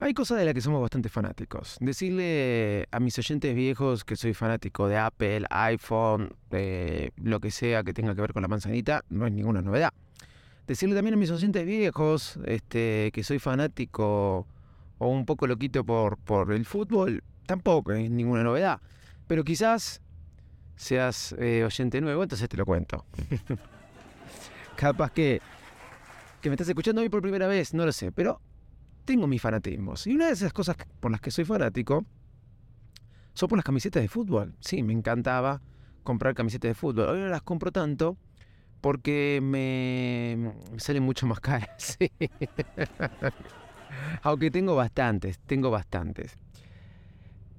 Hay cosas de las que somos bastante fanáticos. Decirle a mis oyentes viejos que soy fanático de Apple, iPhone, de lo que sea que tenga que ver con la manzanita, no es ninguna novedad. Decirle también a mis oyentes viejos este, que soy fanático o un poco loquito por, por el fútbol, tampoco es ninguna novedad. Pero quizás seas eh, oyente nuevo, entonces te lo cuento. Capaz que, que me estás escuchando hoy por primera vez, no lo sé, pero tengo mis fanatismos. Y una de esas cosas por las que soy fanático son por las camisetas de fútbol. Sí, me encantaba comprar camisetas de fútbol. No las compro tanto porque me, salen mucho más caras. Aunque tengo bastantes, tengo bastantes.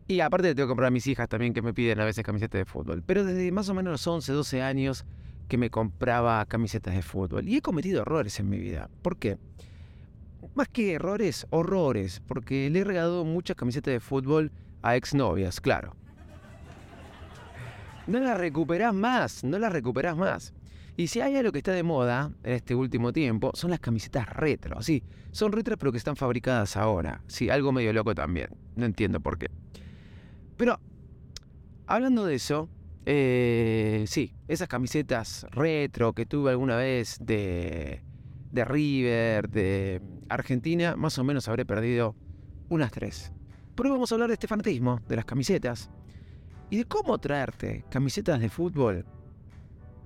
Y aparte tengo que comprar a mis hijas también que me piden a veces camisetas de fútbol. Pero desde más o menos los 11, 12 años que me compraba camisetas de fútbol. Y he cometido errores en mi vida. ¿Por qué? Más que errores, horrores, porque le he regalado muchas camisetas de fútbol a exnovias, claro. No las recuperás más, no las recuperás más. Y si hay algo que está de moda en este último tiempo, son las camisetas retro. Sí, son retro pero que están fabricadas ahora. Sí, algo medio loco también. No entiendo por qué. Pero, hablando de eso, eh, sí, esas camisetas retro que tuve alguna vez de, de River, de Argentina, más o menos habré perdido unas tres. Pero vamos a hablar de este fanatismo, de las camisetas, y de cómo traerte camisetas de fútbol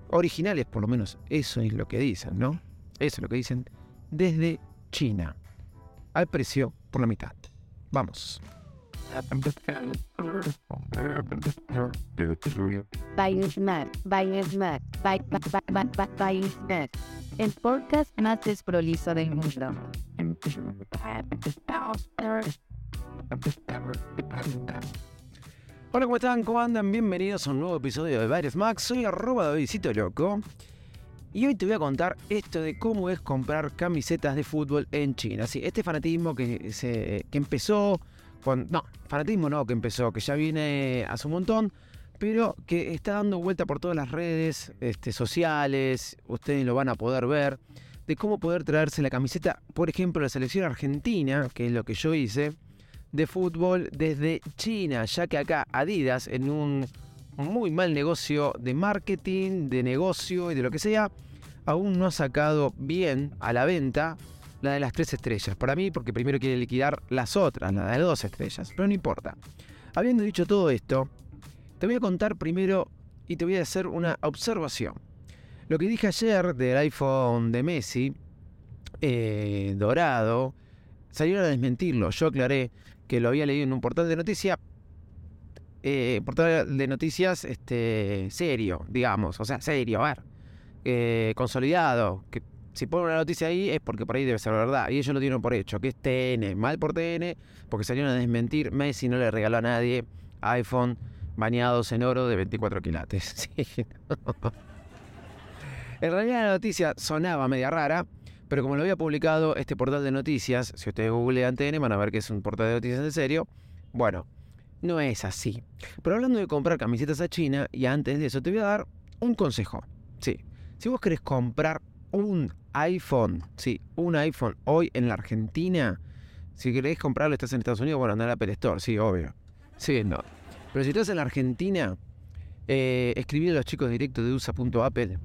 originales, por lo menos eso es lo que dicen, ¿no? Eso es lo que dicen, desde China, al precio por la mitad. Vamos. El podcast más desprolizo del mundo. Hola, ¿cómo están? ¿Cómo andan? Bienvenidos a un nuevo episodio de Baires Max. Soy arroba Davidcito Loco. Y hoy te voy a contar esto de cómo es comprar camisetas de fútbol en China. Sí, este fanatismo que, se, que empezó con... No, fanatismo no, que empezó, que ya viene hace un montón pero que está dando vuelta por todas las redes este, sociales, ustedes lo van a poder ver, de cómo poder traerse la camiseta, por ejemplo, la selección argentina, que es lo que yo hice, de fútbol desde China, ya que acá Adidas, en un muy mal negocio de marketing, de negocio y de lo que sea, aún no ha sacado bien a la venta la de las tres estrellas. Para mí, porque primero quiere liquidar las otras, la de las dos estrellas, pero no importa. Habiendo dicho todo esto, te voy a contar primero y te voy a hacer una observación. Lo que dije ayer del iPhone de Messi, eh, dorado, salieron a desmentirlo. Yo aclaré que lo había leído en un portal de noticias, eh, portal de noticias este, serio, digamos, o sea, serio, a ver, eh, consolidado, que si ponen una noticia ahí es porque por ahí debe ser verdad, y ellos lo tienen por hecho, que es TN, mal por TN, porque salieron a desmentir, Messi no le regaló a nadie iPhone bañados en oro de 24 quilates. En realidad la noticia sonaba media rara, pero como lo había publicado este portal de noticias, si ustedes googlean TN van a ver que es un portal de noticias en serio. Bueno, no es así. Pero hablando de comprar camisetas a China, y antes de eso te voy a dar un consejo. Sí, si vos querés comprar un iPhone, sí, un iPhone hoy en la Argentina, si querés comprarlo, estás en Estados Unidos, bueno, anda a Apple Store, sí, obvio. Sí, no. Pero si estás en la Argentina, eh, escribí a los chicos directos de USA.apple.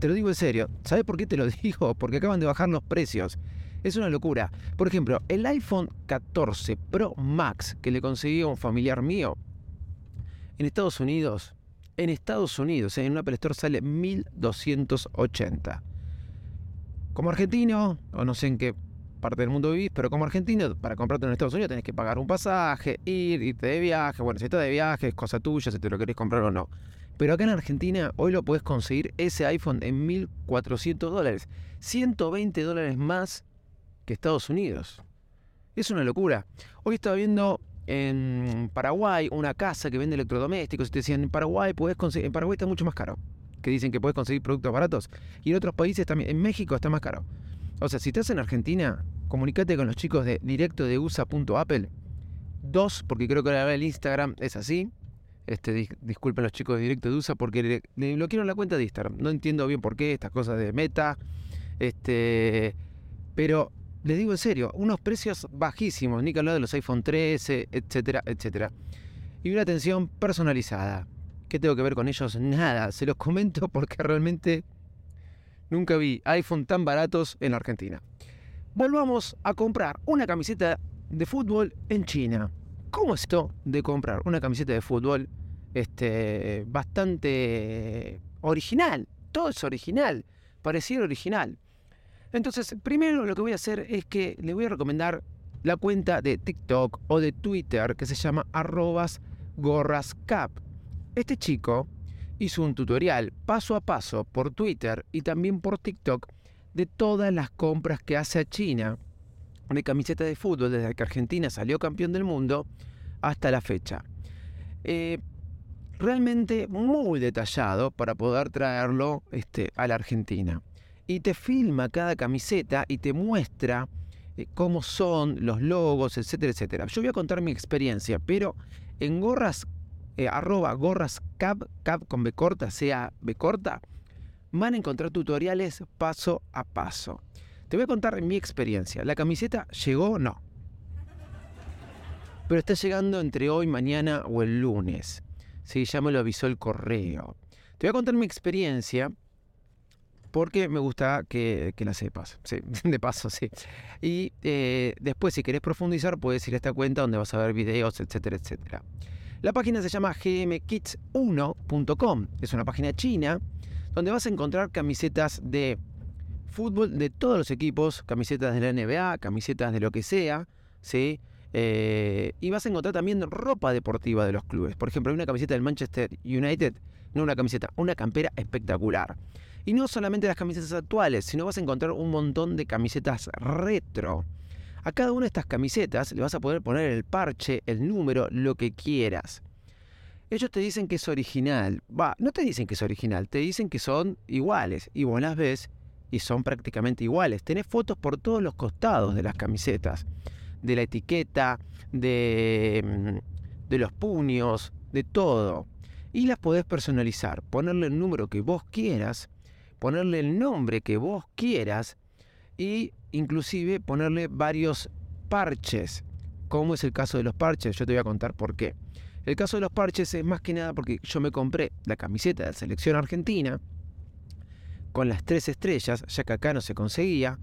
Te lo digo en serio. ¿Sabes por qué te lo digo? Porque acaban de bajar los precios. Es una locura. Por ejemplo, el iPhone 14 Pro Max que le conseguí a un familiar mío en Estados Unidos, en Estados Unidos, en un Apple Store sale 1280. Como argentino, o no sé en qué parte del mundo vivís, pero como argentino, para comprarte en Estados Unidos tenés que pagar un pasaje, ir, irte de viaje. Bueno, si estás de viaje es cosa tuya, si te lo querés comprar o no. Pero acá en Argentina hoy lo puedes conseguir ese iPhone en 1400 dólares. 120 dólares más que Estados Unidos. Es una locura. Hoy estaba viendo en Paraguay una casa que vende electrodomésticos y te decían en Paraguay puedes conseguir, en Paraguay está mucho más caro. Que dicen que puedes conseguir productos baratos. Y en otros países también, en México está más caro. O sea, si estás en Argentina, comunícate con los chicos de directo de USA.apple. Dos, porque creo que ahora el Instagram es así. Este, disculpen los chicos de directo de USA porque le, le bloquearon la cuenta de Instagram. No entiendo bien por qué, estas cosas de meta. Este, pero les digo en serio, unos precios bajísimos, ni que hablar de los iPhone 13, etcétera, etcétera. Y una atención personalizada. ¿Qué tengo que ver con ellos? Nada, se los comento porque realmente nunca vi iPhone tan baratos en Argentina. Volvamos a comprar una camiseta de fútbol en China. ¿Cómo es esto de comprar una camiseta de fútbol este, bastante original? Todo es original, pareciera original. Entonces, primero lo que voy a hacer es que le voy a recomendar la cuenta de TikTok o de Twitter que se llama arrobas gorrascap. Este chico hizo un tutorial paso a paso por Twitter y también por TikTok de todas las compras que hace a China de camisetas de fútbol desde que Argentina salió campeón del mundo hasta la fecha. Eh, realmente muy detallado para poder traerlo este, a la Argentina y te filma cada camiseta y te muestra eh, cómo son los logos, etcétera, etcétera. Yo voy a contar mi experiencia, pero en gorras, eh, arroba gorras cap con B corta, sea B corta, van a encontrar tutoriales paso a paso. Te voy a contar mi experiencia. ¿La camiseta llegó no? Pero está llegando entre hoy, mañana o el lunes. Sí, ya me lo avisó el correo. Te voy a contar mi experiencia porque me gusta que, la sepas, sí, de paso, sí. Y eh, después, si querés profundizar, puedes ir a esta cuenta donde vas a ver videos, etcétera, etcétera. La página se llama gmkits1.com, es una página china donde vas a encontrar camisetas de fútbol de todos los equipos, camisetas de la NBA, camisetas de lo que sea, ¿sí? Eh, y vas a encontrar también ropa deportiva de los clubes. Por ejemplo, hay una camiseta del Manchester United, no una camiseta, una campera espectacular. Y no solamente las camisetas actuales, sino vas a encontrar un montón de camisetas retro. A cada una de estas camisetas le vas a poder poner el parche, el número, lo que quieras. Ellos te dicen que es original. Va, no te dicen que es original, te dicen que son iguales. Y vos las ves y son prácticamente iguales. Tenés fotos por todos los costados de las camisetas. De la etiqueta, de, mm, de los puños, de todo. Y las podés personalizar, ponerle el número que vos quieras ponerle el nombre que vos quieras y inclusive ponerle varios parches, como es el caso de los parches, yo te voy a contar por qué. El caso de los parches es más que nada porque yo me compré la camiseta de la selección argentina con las tres estrellas, ya que acá no se conseguía.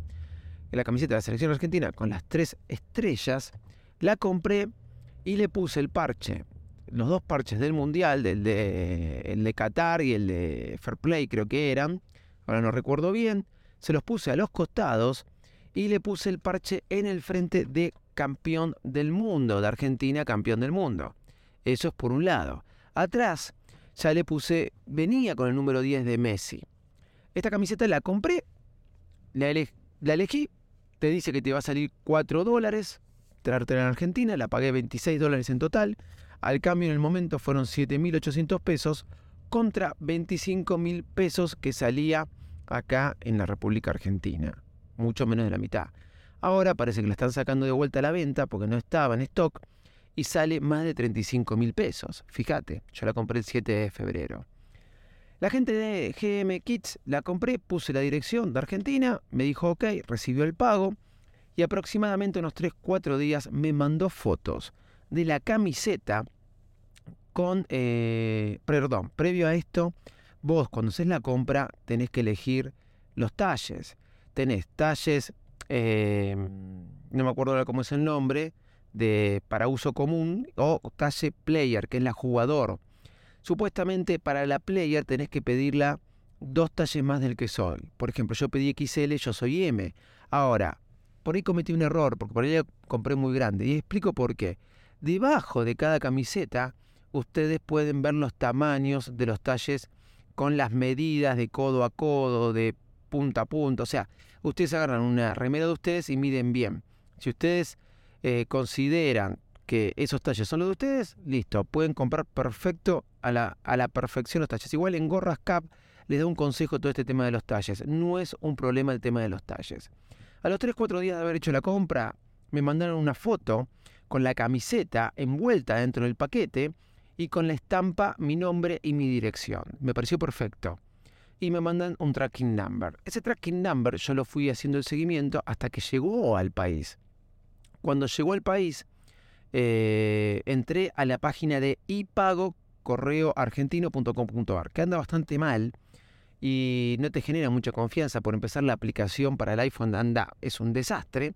La camiseta de la selección argentina con las tres estrellas, la compré y le puse el parche. Los dos parches del mundial, el de, el de Qatar y el de Fair Play creo que eran, ahora no recuerdo bien, se los puse a los costados y le puse el parche en el frente de campeón del mundo, de Argentina campeón del mundo. Eso es por un lado. Atrás ya le puse, venía con el número 10 de Messi. Esta camiseta la compré, la, elegí, te dice que te va a salir 4 dólares, traértela en Argentina, la pagué 26 dólares en total. Al cambio en el momento fueron 7.800 pesos contra 25 mil pesos que salía acá en la República Argentina, mucho menos de la mitad. Ahora parece que la están sacando de vuelta a la venta porque no estaba en stock y sale más de 35 mil pesos. Fíjate, yo la compré el 7 de febrero. La gente de GM Kits la compré, puse la dirección de Argentina, me dijo ok, recibió el pago y aproximadamente unos 3-4 días me mandó fotos de la camiseta con, eh, perdón, previo a esto, vos cuando haces la compra tenés que elegir los talles. Tenés talles, eh, no me acuerdo ahora cómo es el nombre, de para uso común o talle player, que es la jugador. Supuestamente para la player tenés que pedirla dos talles más del que soy. Por ejemplo, yo pedí XL, yo soy M. Ahora, por ahí cometí un error, porque por ahí la compré muy grande. Y explico por qué. Debajo de cada camiseta, ustedes pueden ver los tamaños de los talles con las medidas de codo a codo, de punta a punta. O sea, ustedes agarran una remera de ustedes y miden bien. Si ustedes eh, consideran que esos talles son los de ustedes, listo, pueden comprar perfecto a la, a la perfección los talles. Igual en Gorras Cap les da un consejo todo este tema de los talles. No es un problema el tema de los talles. A los 3-4 días de haber hecho la compra, me mandaron una foto con la camiseta envuelta dentro del paquete y con la estampa mi nombre y mi dirección. Me pareció perfecto. Y me mandan un tracking number. Ese tracking number yo lo fui haciendo el seguimiento hasta que llegó al país. Cuando llegó al país, eh, entré a la página de ipago correoargentino.com.ar, que anda bastante mal y no te genera mucha confianza. Por empezar, la aplicación para el iPhone anda, es un desastre.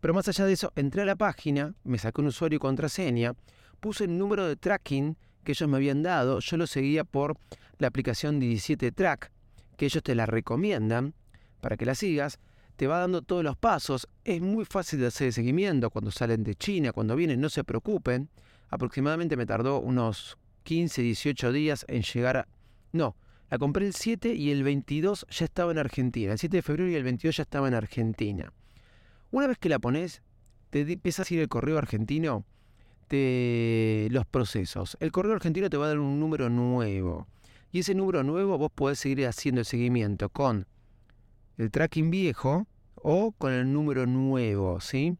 Pero más allá de eso, entré a la página, me saqué un usuario y contraseña, puse el número de tracking que ellos me habían dado, yo lo seguía por la aplicación 17 Track, que ellos te la recomiendan para que la sigas, te va dando todos los pasos, es muy fácil de hacer el seguimiento cuando salen de China, cuando vienen, no se preocupen, aproximadamente me tardó unos 15, 18 días en llegar a... No, la compré el 7 y el 22 ya estaba en Argentina, el 7 de febrero y el 22 ya estaba en Argentina. Una vez que la pones, te empiezas a ir el correo argentino, te, los procesos. El correo argentino te va a dar un número nuevo. Y ese número nuevo vos podés seguir haciendo el seguimiento con el tracking viejo o con el número nuevo, ¿sí?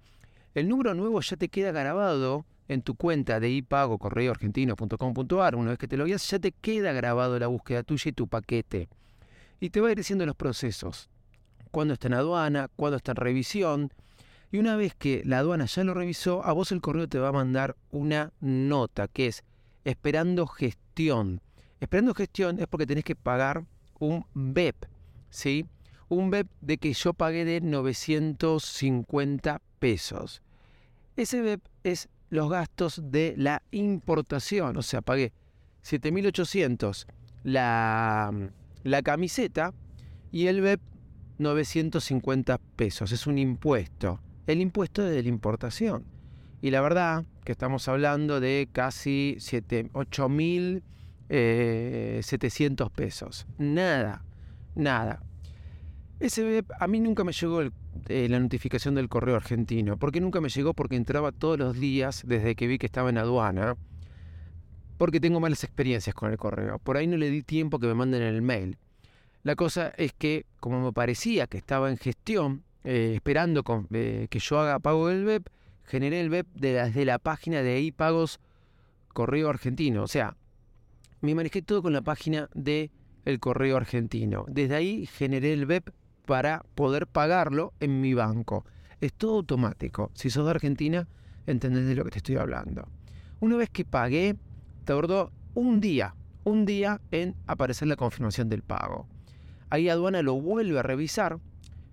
El número nuevo ya te queda grabado en tu cuenta de ipago correoargentino.com.ar. Una vez que te lo guías, ya te queda grabado la búsqueda tuya y tu paquete. Y te va a ir diciendo los procesos cuándo está en aduana, cuándo está en revisión. Y una vez que la aduana ya lo revisó, a vos el correo te va a mandar una nota que es esperando gestión. Esperando gestión es porque tenés que pagar un BEP, ¿sí? Un BEP de que yo pagué de 950 pesos. Ese BEP es los gastos de la importación, o sea, pagué 7.800 la, la camiseta y el BEP 950 pesos. Es un impuesto. El impuesto de la importación. Y la verdad que estamos hablando de casi 8.700 eh, pesos. Nada, nada. Ese, a mí nunca me llegó eh, la notificación del correo argentino. ¿Por qué nunca me llegó? Porque entraba todos los días desde que vi que estaba en aduana. Porque tengo malas experiencias con el correo. Por ahí no le di tiempo que me manden el mail. La cosa es que, como me parecía que estaba en gestión, eh, esperando eh, que yo haga pago del web, generé el web desde la página de iPagos Correo Argentino. O sea, me manejé todo con la página de el Correo Argentino. Desde ahí generé el web para poder pagarlo en mi banco. Es todo automático. Si sos de Argentina, entendés de lo que te estoy hablando. Una vez que pagué, tardó un día, un día en aparecer la confirmación del pago. Ahí aduana lo vuelve a revisar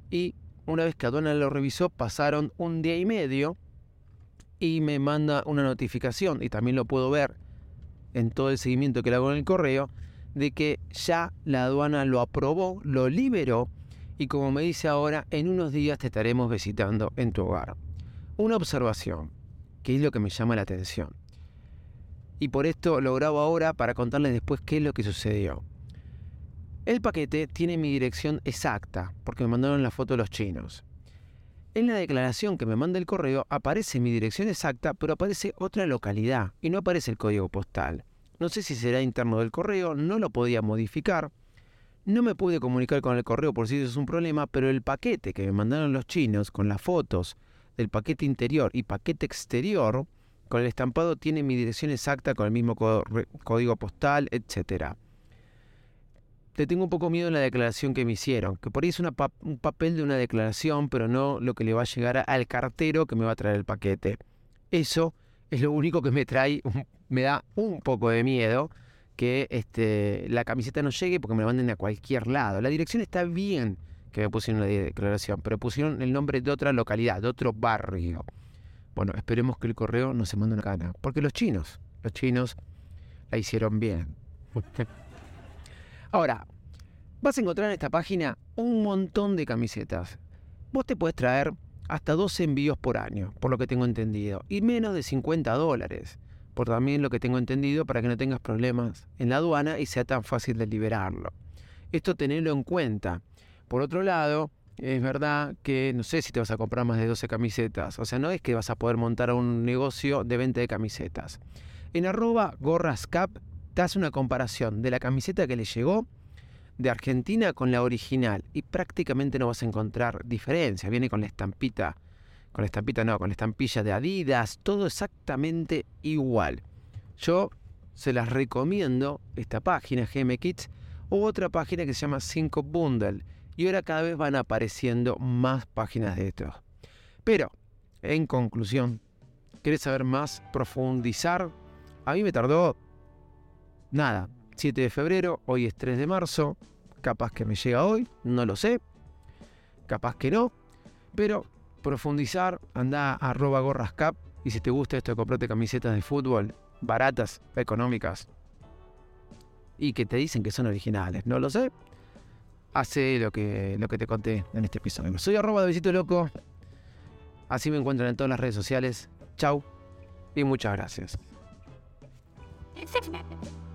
y una vez que aduana lo revisó pasaron un día y medio y me manda una notificación y también lo puedo ver en todo el seguimiento que le hago en el correo de que ya la aduana lo aprobó, lo liberó y como me dice ahora, en unos días te estaremos visitando en tu hogar. Una observación, que es lo que me llama la atención. Y por esto lo grabo ahora para contarles después qué es lo que sucedió. El paquete tiene mi dirección exacta, porque me mandaron la foto de los chinos. En la declaración que me manda el correo aparece mi dirección exacta, pero aparece otra localidad y no aparece el código postal. No sé si será interno del correo, no lo podía modificar. No me pude comunicar con el correo por si eso es un problema, pero el paquete que me mandaron los chinos con las fotos del paquete interior y paquete exterior, con el estampado tiene mi dirección exacta, con el mismo código postal, etcétera. Te tengo un poco miedo en la declaración que me hicieron, que por ahí es un papel de una declaración, pero no lo que le va a llegar al cartero que me va a traer el paquete. Eso es lo único que me trae, me da un poco de miedo que este, la camiseta no llegue porque me la manden a cualquier lado. La dirección está bien que me pusieron la declaración, pero pusieron el nombre de otra localidad, de otro barrio. Bueno, esperemos que el correo no se mande una cana, porque los chinos, los chinos la hicieron bien. Ahora, vas a encontrar en esta página un montón de camisetas. Vos te puedes traer hasta 12 envíos por año, por lo que tengo entendido, y menos de 50 dólares, por también lo que tengo entendido, para que no tengas problemas en la aduana y sea tan fácil de liberarlo. Esto tenerlo en cuenta. Por otro lado, es verdad que no sé si te vas a comprar más de 12 camisetas, o sea, no es que vas a poder montar un negocio de venta de camisetas. En arroba gorrascap te hace una comparación de la camiseta que le llegó de Argentina con la original y prácticamente no vas a encontrar diferencia. Viene con la estampita, con la estampita no, con la estampilla de Adidas, todo exactamente igual. Yo se las recomiendo esta página GM Kits o otra página que se llama 5 Bundle y ahora cada vez van apareciendo más páginas de estos. Pero, en conclusión, ¿querés saber más? Profundizar. A mí me tardó nada, 7 de febrero, hoy es 3 de marzo, capaz que me llega hoy, no lo sé, capaz que no, pero profundizar, anda a arroba gorrascap y si te gusta esto de comprarte camisetas de fútbol baratas, económicas y que te dicen que son originales, no lo sé, hace lo que, lo que te conté en este episodio. Soy arroba de Visito Loco, así me encuentran en todas las redes sociales, chau y muchas gracias.